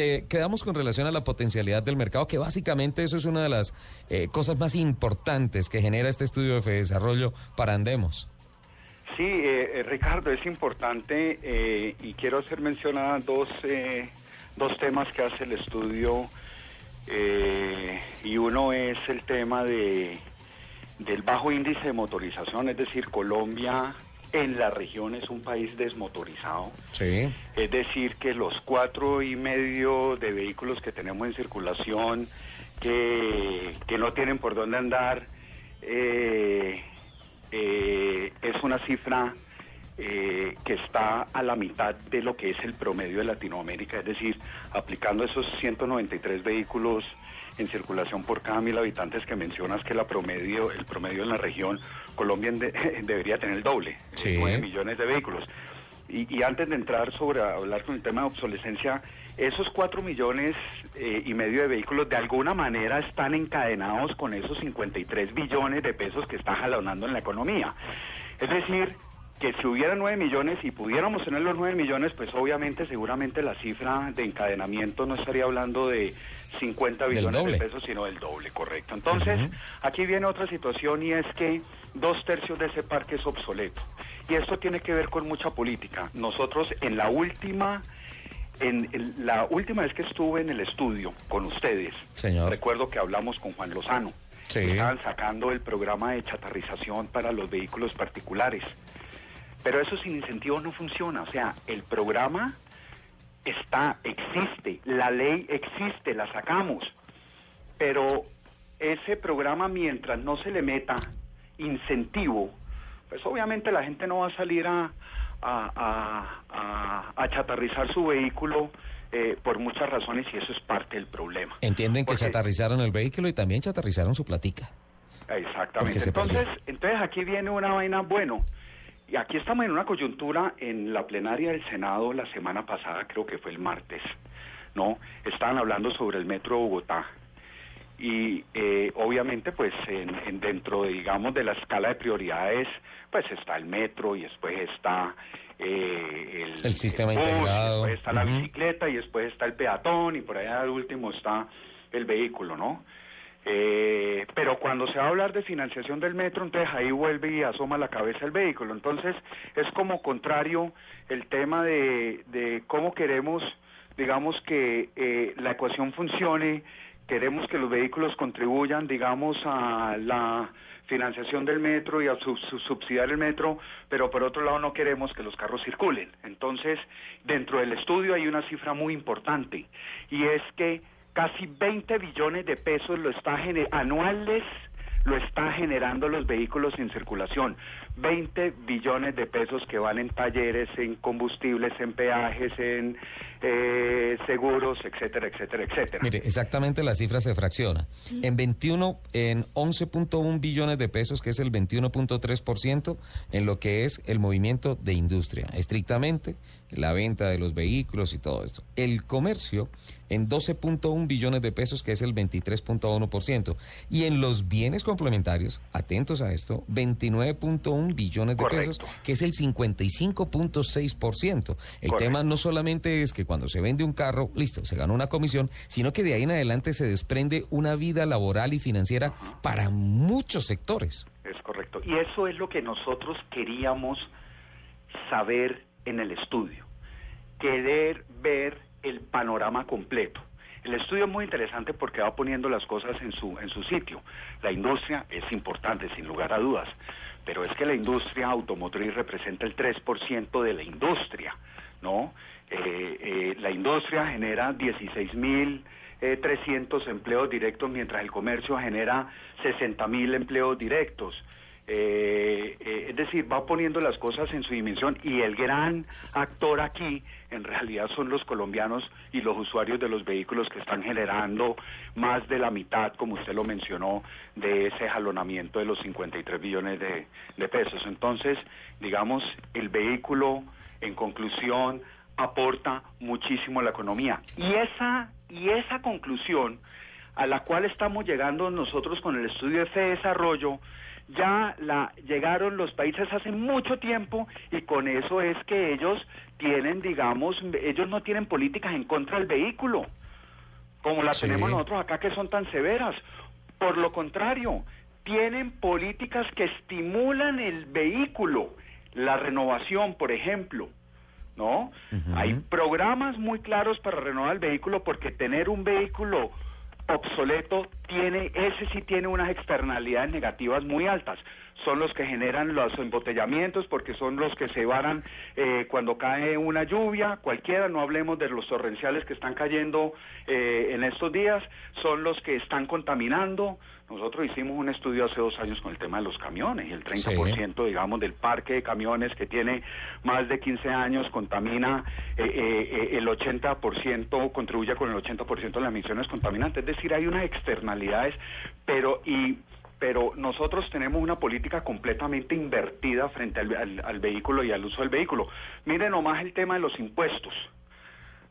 Eh, quedamos con relación a la potencialidad del mercado, que básicamente eso es una de las eh, cosas más importantes que genera este estudio de desarrollo para Andemos. Sí, eh, Ricardo, es importante eh, y quiero hacer mención a dos, eh, dos temas que hace el estudio y uno es el tema de, del bajo índice de motorización, es decir, Colombia en la región es un país desmotorizado. Sí. Es decir, que los cuatro y medio de vehículos que tenemos en circulación, que, que no tienen por dónde andar, eh, eh, es una cifra eh, que está a la mitad de lo que es el promedio de Latinoamérica, es decir, aplicando esos 193 vehículos en circulación por cada mil habitantes que mencionas que la promedio, el promedio en la región, Colombia debería tener el doble, sí. 9 millones de vehículos. Y, y, antes de entrar sobre hablar con el tema de obsolescencia, esos 4 millones eh, y medio de vehículos de alguna manera están encadenados con esos 53 billones de pesos que está jalonando en la economía. Es decir, que si hubiera 9 millones y pudiéramos tener los 9 millones, pues obviamente seguramente la cifra de encadenamiento no estaría hablando de 50 billones de pesos, sino del doble, correcto. Entonces, uh -huh. aquí viene otra situación y es que dos tercios de ese parque es obsoleto. Y esto tiene que ver con mucha política. Nosotros en la última, en, en la última vez que estuve en el estudio con ustedes, Señor. recuerdo que hablamos con Juan Lozano. Sí. Estaban sacando el programa de chatarrización para los vehículos particulares. Pero eso sin incentivo no funciona. O sea, el programa está, existe, la ley existe, la sacamos. Pero ese programa, mientras no se le meta incentivo, pues obviamente la gente no va a salir a, a, a, a chatarrizar su vehículo eh, por muchas razones y eso es parte del problema. Entienden que chatarrizaron el vehículo y también chatarrizaron su platica. Exactamente. Entonces, perdió. entonces aquí viene una vaina, bueno, y aquí estamos en una coyuntura en la plenaria del Senado la semana pasada, creo que fue el martes, ¿no? Estaban hablando sobre el metro de Bogotá. Y eh, obviamente, pues, en, en dentro, de, digamos, de la escala de prioridades, pues está el metro y después está eh, el, El sistema bus, y integrado. después está la bicicleta y después está el peatón y por allá al último está el vehículo, ¿no? Eh, pero cuando se va a hablar de financiación del metro, entonces ahí vuelve y asoma la cabeza el vehículo. Entonces es como contrario el tema de, de cómo queremos, digamos, que eh, la ecuación funcione, queremos que los vehículos contribuyan, digamos, a la financiación del metro y a su- su- subsidiar el metro, pero por otro lado no queremos que los carros circulen. Entonces, dentro del estudio hay una cifra muy importante y es que casi 20 billones de pesos lo está anuales lo está generando los vehículos en circulación. 20 billones de pesos que van en talleres, en combustibles, en peajes, en eh, seguros, etcétera, etcétera, etcétera. Mire, exactamente la cifra se fracciona. En 21, en 11.1 billones de pesos, que es el 21.3% en lo que es el movimiento de industria, estrictamente la venta de los vehículos y todo esto. El comercio en 12.1 billones de pesos, que es el 23.1%. Y en los bienes complementarios, atentos a esto, 29.1 billones de Correcto. pesos, que es el 55.6%. El Correcto. tema no solamente es que cuando se vende un carro, listo, se gana una comisión, sino que de ahí en adelante se desprende una vida laboral y financiera para muchos sectores. Es correcto. Y eso es lo que nosotros queríamos saber en el estudio. Querer ver el panorama completo. El estudio es muy interesante porque va poniendo las cosas en su, en su sitio. La industria es importante, sin lugar a dudas, pero es que la industria automotriz representa el 3% de la industria, ¿no? Eh, eh, la industria genera 16 mil eh, 300 empleos directos, mientras el comercio genera 60 mil empleos directos. Eh, eh, es decir, va poniendo las cosas en su dimensión y el gran actor aquí en realidad son los colombianos y los usuarios de los vehículos que están generando más de la mitad, como usted lo mencionó, de ese jalonamiento de los 53 billones de pesos. Entonces, digamos, el vehículo, en conclusión, aporta muchísimo a la economía. Y esa, y esa conclusión a la cual estamos llegando nosotros con el estudio de desarrollo, ya la llegaron los países hace mucho tiempo y con eso es que ellos tienen, digamos, ellos no tienen políticas en contra del vehículo, como las tenemos nosotros acá que son tan severas. Por lo contrario, tienen políticas que estimulan el vehículo, la renovación, por ejemplo. ¿No? Hay programas muy claros para renovar el vehículo porque tener un vehículo obsoleto tiene, ese sí tiene unas externalidades negativas muy altas. Son los que generan los embotellamientos porque son los que se varan eh, cuando cae una lluvia, cualquiera, no hablemos de los torrenciales que están cayendo eh, en estos días, son los que están contaminando, nosotros hicimos un estudio hace dos años con el tema de los camiones y el 30%, digamos, del parque de camiones que tiene más de 15 años contamina eh, eh, eh, el 80%, contribuye con el 80% de las emisiones contaminantes. Es decir, hay unas externalidades, pero y pero nosotros tenemos una política completamente invertida frente al, al vehículo y al uso del vehículo. Miren nomás el tema de los impuestos.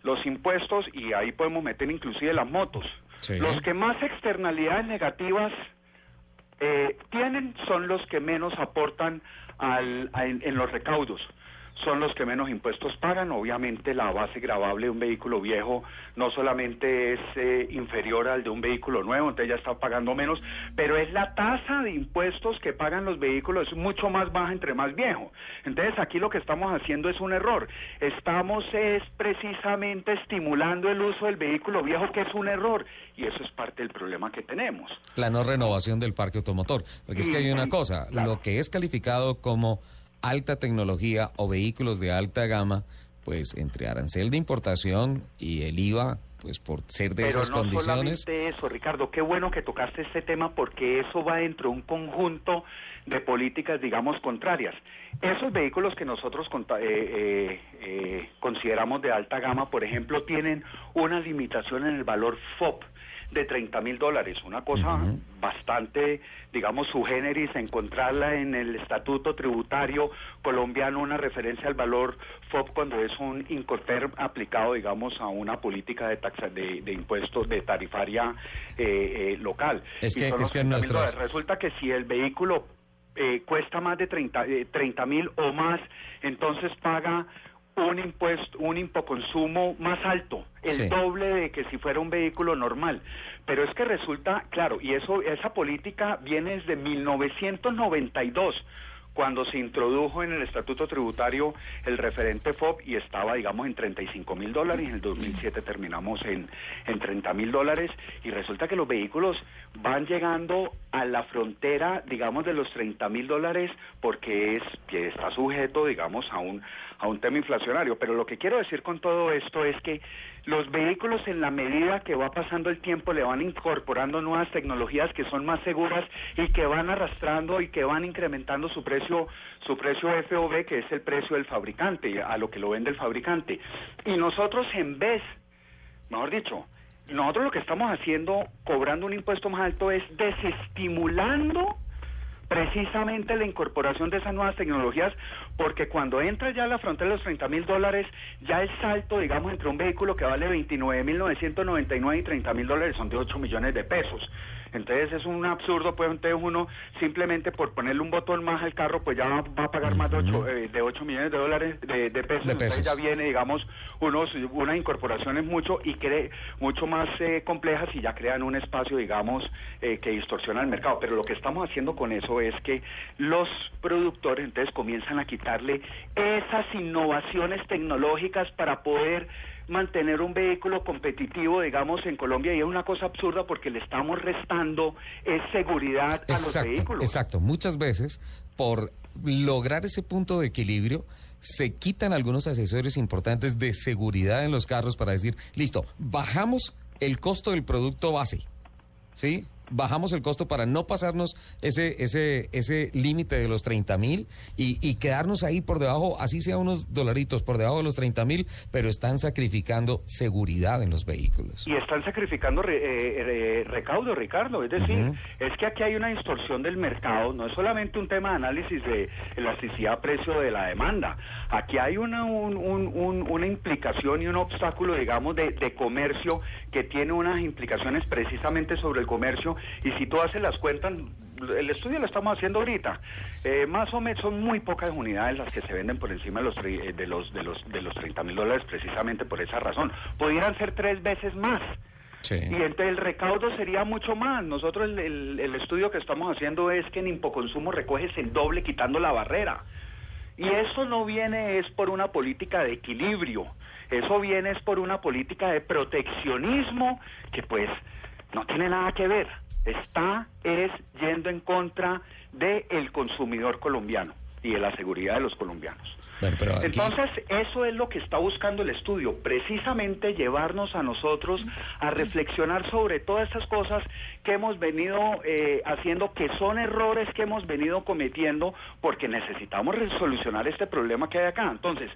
Los impuestos, y ahí podemos meter inclusive las motos. Los que más externalidades negativas eh, tienen son los que menos aportan al, en, los recaudos son los que menos impuestos pagan. Obviamente la base gravable de un vehículo viejo no solamente es eh, inferior al de un vehículo nuevo, entonces ya está pagando menos, pero es la tasa de impuestos que pagan los vehículos, es mucho más baja entre más viejo. Entonces aquí lo que estamos haciendo es un error. Estamos es precisamente estimulando el uso del vehículo viejo, que es un error, y eso es parte del problema que tenemos. La no renovación del parque automotor. Porque es que hay una cosa, lo que es calificado como alta tecnología o vehículos de alta gama, pues entre arancel de importación y el IVA, pues por ser de esas no condiciones. Solamente eso, Ricardo, qué bueno que tocaste este tema porque eso va dentro de un conjunto de políticas, digamos, contrarias. Esos vehículos que nosotros eh, eh, eh, consideramos de alta gama, por ejemplo, tienen una limitación en el valor FOB de 30 mil dólares. Una cosa bastante, digamos, su generis, encontrarla en el estatuto tributario colombiano, una referencia al valor FOB cuando es un incorter aplicado, digamos, a una política de taxa, de, impuestos de tarifaria eh, eh, local. Es que, es que Resulta que si el vehículo eh, cuesta más de 30 mil o más, entonces paga un impuesto, un impoconsumo más alto, el doble de que si fuera un vehículo normal. Pero es que resulta, claro, y eso, esa política viene desde 1992 cuando se introdujo en el estatuto tributario el referente FOB y estaba, digamos, en 35 mil dólares, en el 2007 terminamos en, en 30 mil dólares, y resulta que los vehículos van llegando a la frontera, digamos, de los 30 mil dólares porque es, que está sujeto, digamos, a un, a un tema inflacionario. Pero lo que quiero decir con todo esto es que los vehículos en la medida que va pasando el tiempo le van incorporando nuevas tecnologías que son más seguras y que van arrastrando y que van incrementando su precio su precio FOB que es el precio del fabricante a lo que lo vende el fabricante y nosotros en vez mejor dicho nosotros lo que estamos haciendo cobrando un impuesto más alto es desestimulando precisamente la incorporación de esas nuevas tecnologías, porque cuando entra ya a la frontera de los 30 mil dólares, ya el salto, digamos, entre un vehículo que vale 29 mil 999 y 30 mil dólares son de 8 millones de pesos. Entonces es un absurdo, pues entonces uno simplemente por ponerle un botón más al carro, pues ya va, a pagar más de 8, eh, de 8 millones de dólares de, pesos. Entonces ya viene, digamos, unos, unas incorporaciones mucho y cree, mucho más eh, complejas y ya crean un espacio, digamos, eh, que distorsiona el mercado. Pero lo que estamos haciendo con eso es que los productores entonces comienzan a quitarle esas innovaciones tecnológicas para poder mantener un vehículo competitivo, digamos, en Colombia y es una cosa absurda porque le estamos restando es seguridad a los vehículos. Exacto, muchas veces por lograr ese punto de equilibrio se quitan algunos asesores importantes de seguridad en los carros para decir, listo, bajamos el costo del producto base. ¿Sí? Bajamos el costo para no pasarnos ese ese ese límite de los 30 mil y, y, quedarnos ahí por debajo, así sea unos dolaritos por debajo de los 30 mil, pero están sacrificando seguridad en los vehículos. Y están sacrificando re, eh, recaudo, Ricardo. Es decir, es que aquí hay una distorsión del mercado, no es solamente un tema de análisis de elasticidad precio de la demanda. Aquí hay una, una implicación y un obstáculo, digamos, de, de comercio que tiene unas implicaciones precisamente sobre el comercio y si tú haces las cuentas, el estudio lo estamos haciendo ahorita, eh, más o menos son muy pocas unidades las que se venden por encima de los, eh, de los, de los, de los 30 mil dólares precisamente por esa razón. Pudieran ser tres veces más. Y entonces el recaudo sería mucho más. Nosotros el, el, estudio que estamos haciendo es que en Impoconsumo recoges el doble quitando la barrera. Y eso no viene es por una política de equilibrio, eso viene es por una política de proteccionismo que pues no tiene nada que ver está es yendo en contra del consumidor colombiano y de la seguridad de los colombianos. Entonces, eso es lo que está buscando el estudio, precisamente llevarnos a nosotros a reflexionar sobre todas estas cosas que hemos venido eh, haciendo, que son errores que hemos venido cometiendo, porque necesitamos resolucionar este problema que hay acá. Entonces,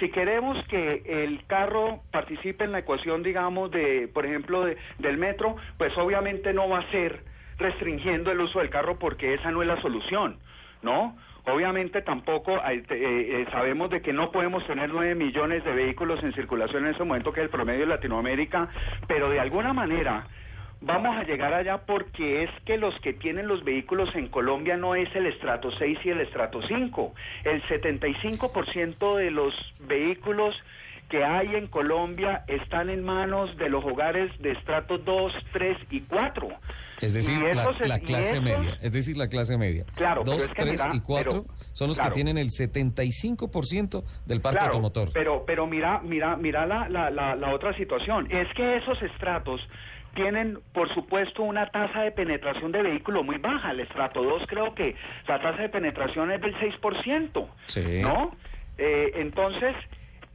si queremos que el carro participe en la ecuación, digamos, de, por ejemplo, del metro, pues obviamente no va a ser restringiendo el uso del carro porque esa no es la solución, ¿no? Obviamente tampoco eh, eh, sabemos de que no podemos tener nueve millones de vehículos en circulación en ese momento, que es el promedio de Latinoamérica, pero de alguna manera vamos a llegar allá porque es que los que tienen los vehículos en Colombia no es el estrato 6 y el estrato 5. El 75% de los vehículos que hay en Colombia están en manos de los hogares de estrato 2, 3 y 4. Es decir, la, clase media. Es decir, la clase media. Claro, 2, 3 y 4 son los que tienen el 75% del parque automotor. Pero, pero mira, mira, mira la, la, la otra situación. Es que esos estratos tienen, por supuesto, una tasa de penetración de vehículo muy baja. El estrato 2 creo que la tasa de penetración es del 6%. Sí. ¿No? Eh, entonces,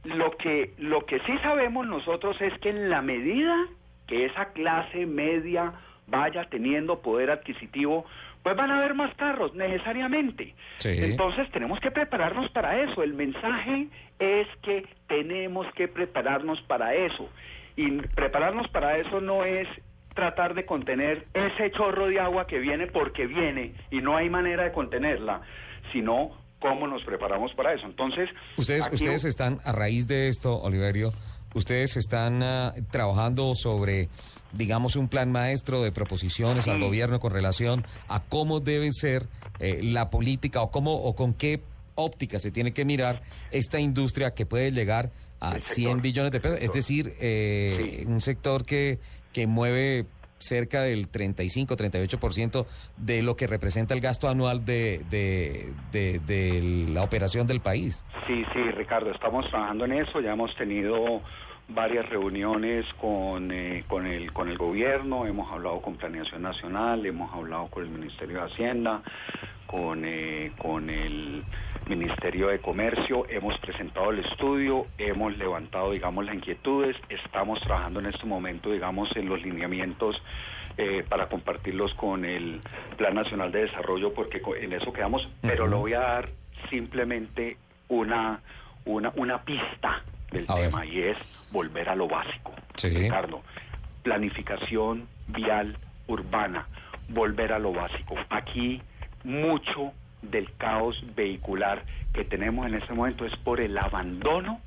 lo que, lo que sí sabemos nosotros es que en la medida que esa clase media vaya teniendo poder adquisitivo, pues van a haber más carros necesariamente. Entonces tenemos que prepararnos para eso. El mensaje es que tenemos que prepararnos para eso. Y prepararnos para eso no es tratar de contener ese chorro de agua que viene porque viene y no hay manera de contenerla, sino cómo nos preparamos para eso. Entonces, ustedes ustedes están a raíz de esto, Oliverio, ustedes están ah, trabajando sobre digamos un plan maestro de proposiciones al gobierno con relación a cómo debe ser eh, la política o cómo o con qué óptica se tiene que mirar esta industria que puede llegar a 100 billones de pesos, es decir, eh, un sector que que mueve cerca del 35-38% de lo que representa el gasto anual de, de, la operación del país. Sí, sí, Ricardo, estamos trabajando en eso, ya hemos tenido varias reuniones con, eh, con, el, con el gobierno, hemos hablado con Planeación Nacional, hemos hablado con el Ministerio de Hacienda, con, eh, con el Ministerio de Comercio, hemos presentado el estudio, hemos levantado, digamos, las inquietudes, estamos trabajando en este momento, digamos, en los lineamientos eh, para compartirlos con el Plan Nacional de Desarrollo, porque en eso quedamos, pero lo voy a dar simplemente una, una, una pista del tema y es volver a lo básico. Ricardo, planificación vial urbana, volver a lo básico. Aquí mucho del caos vehicular que tenemos en este momento es por el abandono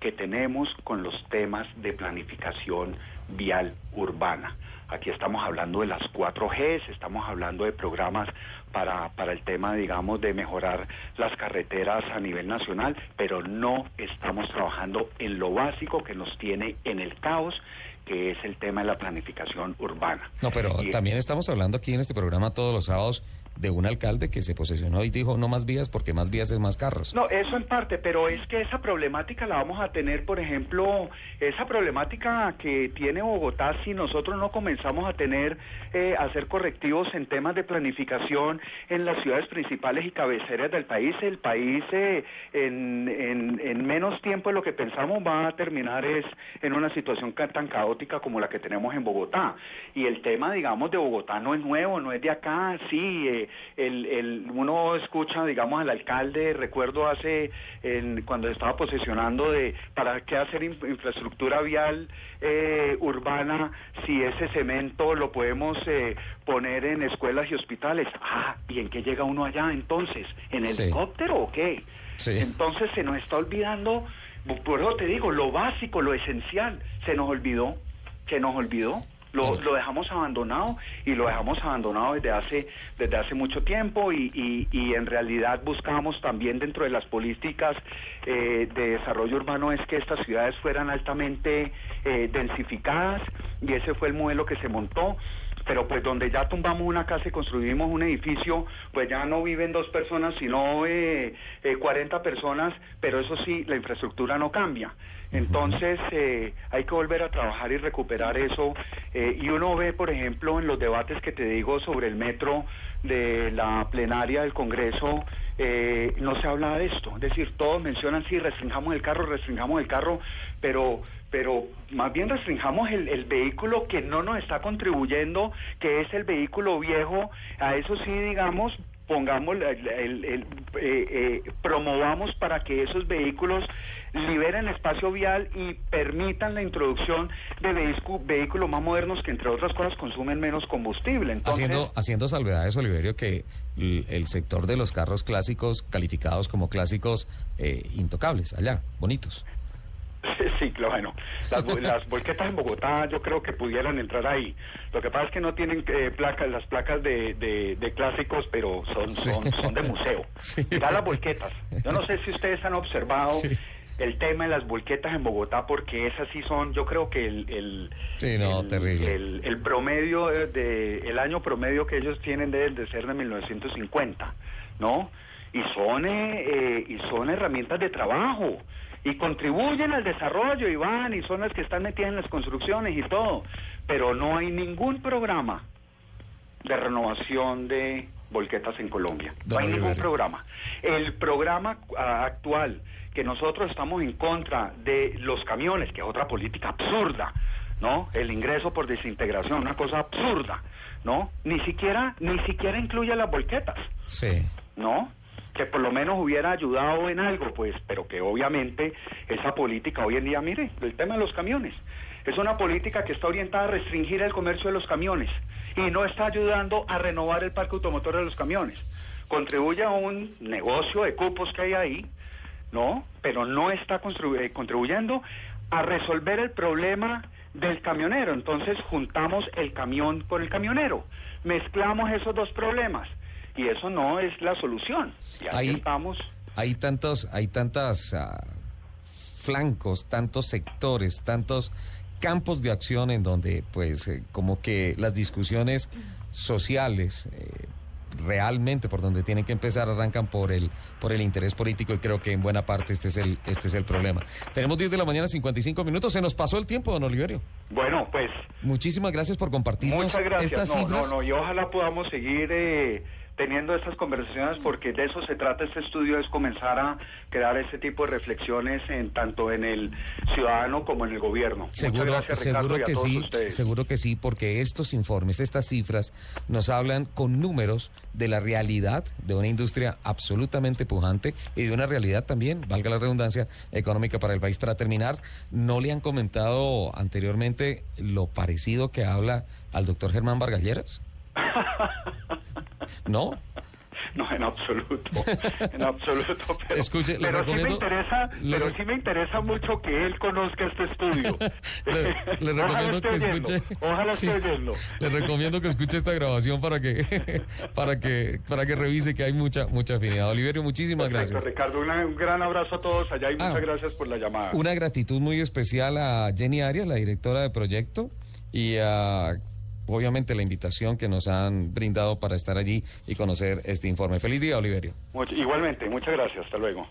que tenemos con los temas de planificación vial urbana. Aquí estamos hablando de las 4Gs, estamos hablando de programas para, para el tema, digamos, de mejorar las carreteras a nivel nacional, pero no estamos trabajando en lo básico que nos tiene en el caos que es el tema de la planificación urbana. No, pero también estamos hablando aquí en este programa todos los sábados de un alcalde que se posesionó y dijo no más vías porque más vías es más carros. No, eso en parte, pero es que esa problemática la vamos a tener, por ejemplo, esa problemática que tiene Bogotá si nosotros no comenzamos a tener, eh, a hacer correctivos en temas de planificación en las ciudades principales y cabeceras del país. El país eh, en, en, en menos tiempo de lo que pensamos va a terminar es en una situación tan caótica como la que tenemos en Bogotá. Y el tema, digamos, de Bogotá no es nuevo, no es de acá, sí, eh, el, el, uno escucha, digamos, al alcalde, recuerdo hace, en- cuando estaba posesionando de, ¿para qué hacer in- infraestructura vial eh, urbana si ese cemento lo podemos eh, poner en escuelas y hospitales? Ah, ¿y en qué llega uno allá entonces? ¿En Sí. helicóptero o qué? Sí. Entonces se nos está olvidando, por eso te digo, lo básico, lo esencial, se nos olvidó, se nos olvidó. Lo, lo dejamos abandonado y lo dejamos abandonado desde hace desde hace mucho tiempo y, y, y en realidad buscamos también dentro de las políticas eh, de desarrollo urbano es que estas ciudades fueran altamente eh, densificadas y ese fue el modelo que se montó pero pues donde ya tumbamos una casa y construimos un edificio, pues ya no viven dos personas, sino eh, eh, 40 personas, pero eso sí, la infraestructura no cambia. Entonces eh, hay que volver a trabajar y recuperar eso. eh, y uno ve, por ejemplo, en los debates que te digo sobre el metro de la plenaria del Congreso, eh, no se habla de esto. Es decir, todos mencionan, sí, restringamos el carro, restringamos el carro, pero pero más bien restringamos el, el vehículo que no nos está contribuyendo, que es el vehículo viejo, a eso sí, digamos, pongamos, el, eh, eh, promovamos para que esos vehículos liberen espacio vial y permitan la introducción de vehículos más modernos que entre otras cosas consumen menos combustible. Entonces, Haciendo, haciendo salvedades, Oliverio, que el sector de los carros clásicos, calificados como clásicos eh, intocables, allá, bonitos. Sí, claro, bueno, las, las volquetas en Bogotá yo creo que pudieran entrar ahí. Lo que pasa es que no tienen eh, placas, las placas de, de- de clásicos, pero son, son, son de museo. Sí. Ya las volquetas. Yo no sé si ustedes han observado Sí. el tema de las volquetas en Bogotá, porque esas sí son, yo creo que el... el Sí, no, el- terrible. El, el promedio de, de- el año promedio que ellos tienen debe de ser de 1950, ¿no? Y son, eh, eh, y son herramientas de trabajo y contribuyen al desarrollo y van y son las que están metidas en las construcciones y todo, pero no hay ningún programa de renovación de volquetas en Colombia. No hay ningún programa. El programa ah, actual que nosotros estamos en contra de los camiones, que es otra política absurda, ¿no? El ingreso por desintegración, una cosa absurda, ¿no? Ni siquiera ni siquiera incluye las volquetas. Sí. ¿no? Que por lo menos hubiera ayudado en algo, pues, pero que obviamente esa política hoy en día, mire, el tema de los camiones, es una política que está orientada a restringir el comercio de los camiones y no está ayudando a renovar el parque automotor de los camiones. Contribuye a un negocio de cupos que hay ahí, ¿no? Pero no está eh, contribuyendo a resolver el problema del camionero. Entonces juntamos el camión con el camionero, mezclamos esos dos problemas y eso no es la solución. Ahí estamos. Hay tantos, hay tantas ah, flancos, tantos sectores, tantos campos de acción en donde, pues, eh, como que las discusiones sociales eh, realmente por donde tienen que empezar arrancan por el por el interés político y creo que en buena parte este es el este es el problema. Tenemos 10 de la mañana 55 minutos, se nos pasó el tiempo, don Oliverio. Bueno, pues Muchísimas gracias por compartirnos muchas gracias. estas No, no, cifras. no, y ojalá podamos seguir eh, teniendo estas conversaciones porque de eso se trata este estudio, es comenzar a crear este tipo de reflexiones en tanto en el ciudadano como en el gobierno. Seguro, gracias, Ricardo, seguro y a que sí, ustedes. seguro que sí, porque estos informes, estas cifras, nos hablan con números de la realidad de una industria absolutamente pujante y de una realidad también, valga la redundancia, económica para el país. Para terminar, ¿no le han comentado anteriormente lo parecido que habla al doctor Germán Vargalleras? ¿No? No, en absoluto, en absoluto. Pero, Escuche, le pero sí me interesa, le pero sí me interesa mucho que él conozca este estudio. Le, le recomiendo que oyendo, escuche. Ojalá Sí. Le recomiendo que escuche esta grabación para que para que para que revise que hay mucha mucha afinidad. Oliverio, muchísimas Perfecto, gracias. Ricardo, una- un gran abrazo a todos allá y Ah. muchas gracias por la llamada. Una gratitud muy especial a Jenny Arias, la directora de proyecto, y a obviamente la invitación que nos han brindado para estar allí y conocer este informe. Feliz día, Oliverio. Igualmente, muchas gracias. Hasta luego.